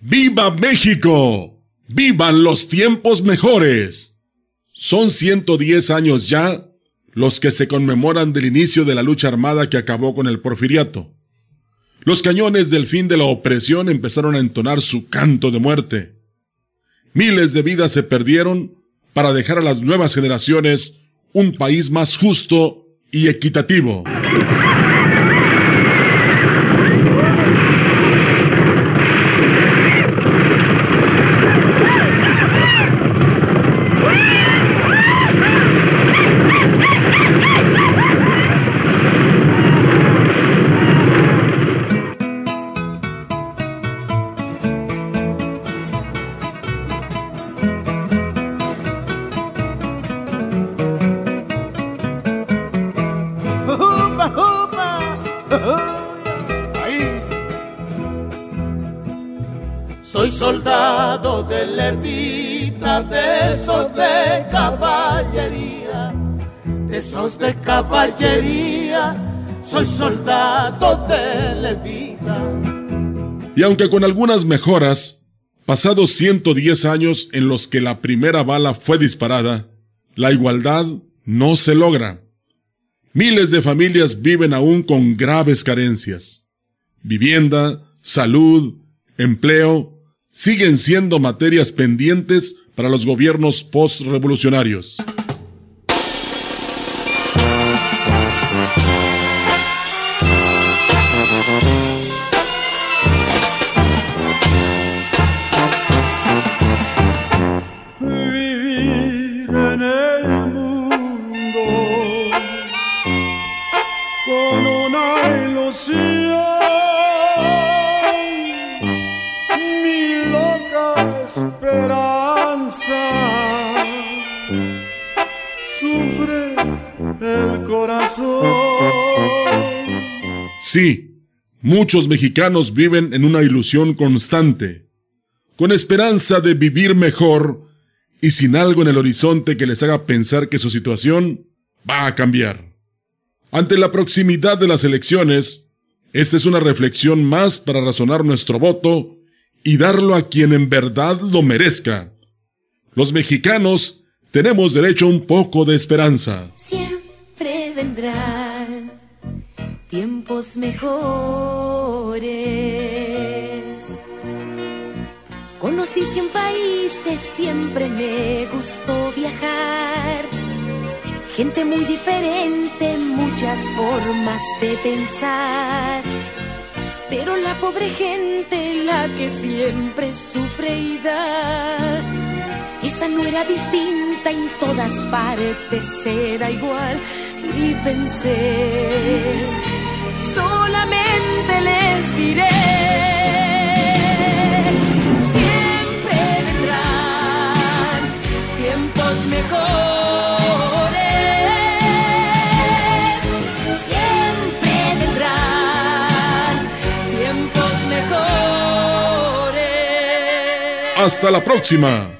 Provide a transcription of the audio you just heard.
¡Viva México! ¡Vivan los tiempos mejores! Son 110 años ya los que se conmemoran del inicio de la lucha armada que acabó con el porfiriato. Los cañones del fin de la opresión empezaron a entonar su canto de muerte. Miles de vidas se perdieron para dejar a las nuevas generaciones un país más justo y equitativo. Soy soldado de levita, de esos de caballería, de esos de caballería, soy soldado de levita. Y aunque con algunas mejoras, pasados 110 años en los que la primera bala fue disparada, la igualdad no se logra. Miles de familias viven aún con graves carencias. Vivienda, salud, empleo, siguen siendo materias pendientes para los gobiernos postrevolucionarios. Con una ilusión, mi loca esperanza sufre el corazón. Sí, muchos mexicanos viven en una ilusión constante, con esperanza de vivir mejor y sin algo en el horizonte que les haga pensar que su situación va a cambiar. Ante la proximidad de las elecciones, esta es una reflexión más para razonar nuestro voto y darlo a quien en verdad lo merezca. Los mexicanos tenemos derecho a un poco de esperanza. Siempre vendrán tiempos mejores. Conocí cien países, siempre me gustó viajar. Gente muy diferente, muchas formas de pensar. Pero la pobre gente, la que siempre sufre y da, esa no era distinta, en todas partes era igual. Y pensé, Hasta la próxima.